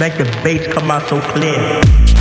Make the bass come out so clear.